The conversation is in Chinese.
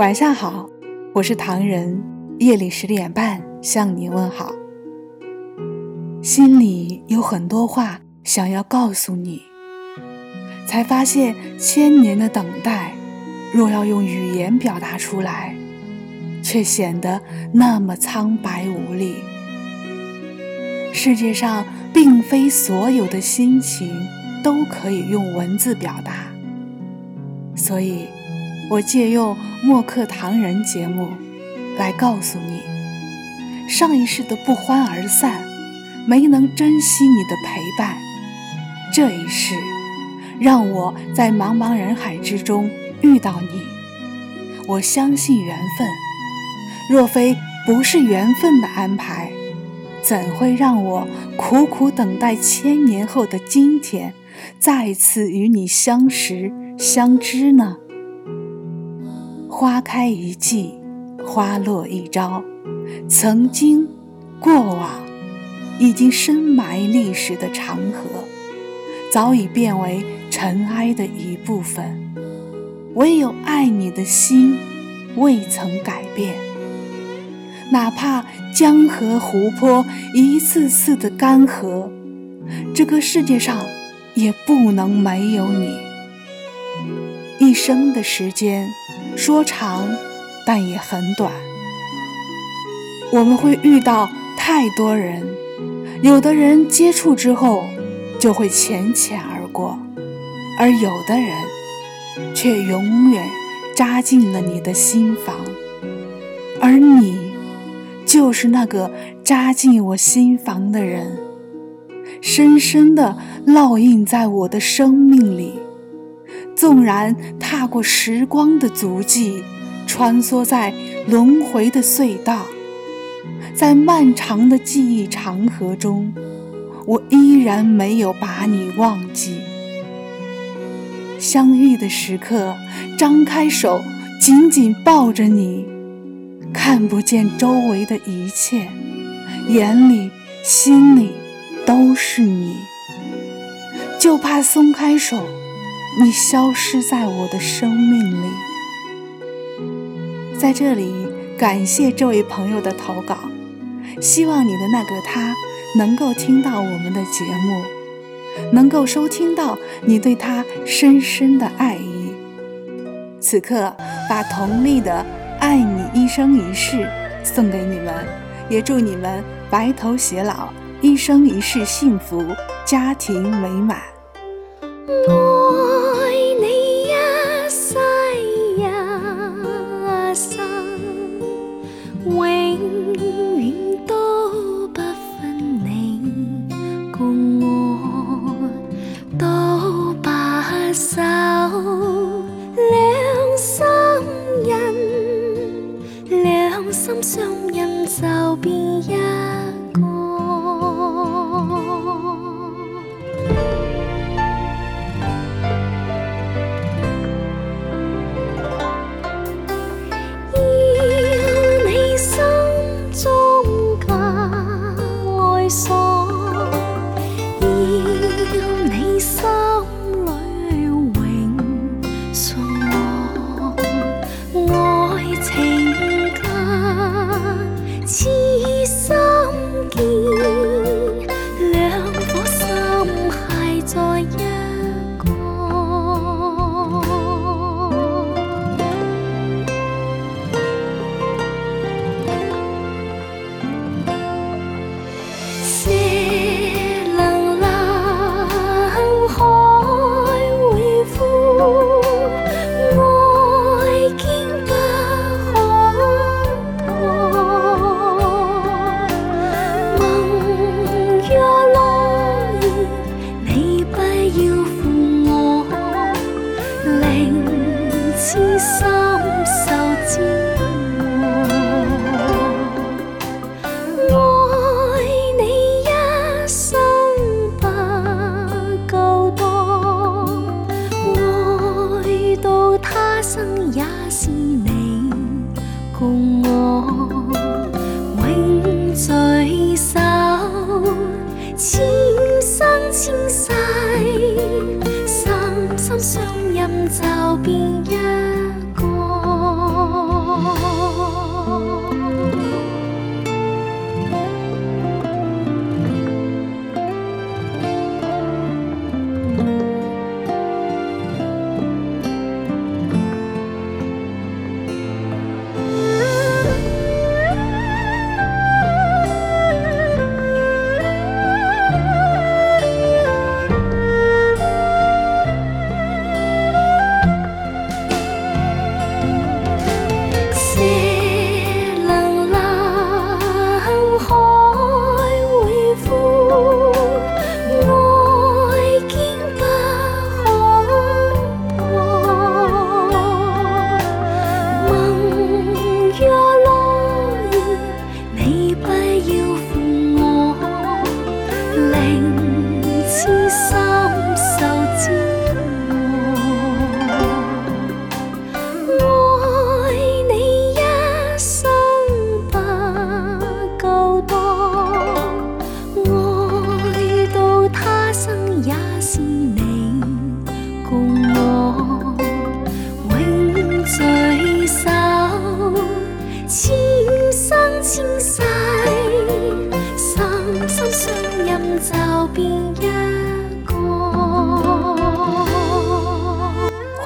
晚上好，我是唐人。夜里十点半向你问好。心里有很多话想要告诉你，才发现千年的等待，若要用语言表达出来，却显得那么苍白无力。世界上并非所有的心情都可以用文字表达，所以。我借用墨客唐人节目，来告诉你，上一世的不欢而散，没能珍惜你的陪伴，这一世，让我在茫茫人海之中遇到你。我相信缘分，若非不是缘分的安排，怎会让我苦苦等待千年后的今天，再次与你相识相知呢？花开一季，花落一朝。曾经，过往，已经深埋历史的长河，早已变为尘埃的一部分。唯有爱你的心，未曾改变。哪怕江河湖泊一次次的干涸，这个世界上也不能没有你。一生的时间。说长，但也很短。我们会遇到太多人，有的人接触之后就会浅浅而过，而有的人却永远扎进了你的心房。而你，就是那个扎进我心房的人，深深的烙印在我的生命里。纵然踏过时光的足迹，穿梭在轮回的隧道，在漫长的记忆长河中，我依然没有把你忘记。相遇的时刻，张开手，紧紧抱着你，看不见周围的一切，眼里、心里都是你，就怕松开手。你消失在我的生命里，在这里感谢这位朋友的投稿，希望你的那个他能够听到我们的节目，能够收听到你对他深深的爱意。此刻把佟丽的《爱你一生一世》送给你们，也祝你们白头偕老，一生一世幸福，家庭美满。心相印就变一个，要你心中假爱锁，要七痴心受折磨，愛你一生不夠多，愛到他生也是你共我永聚首。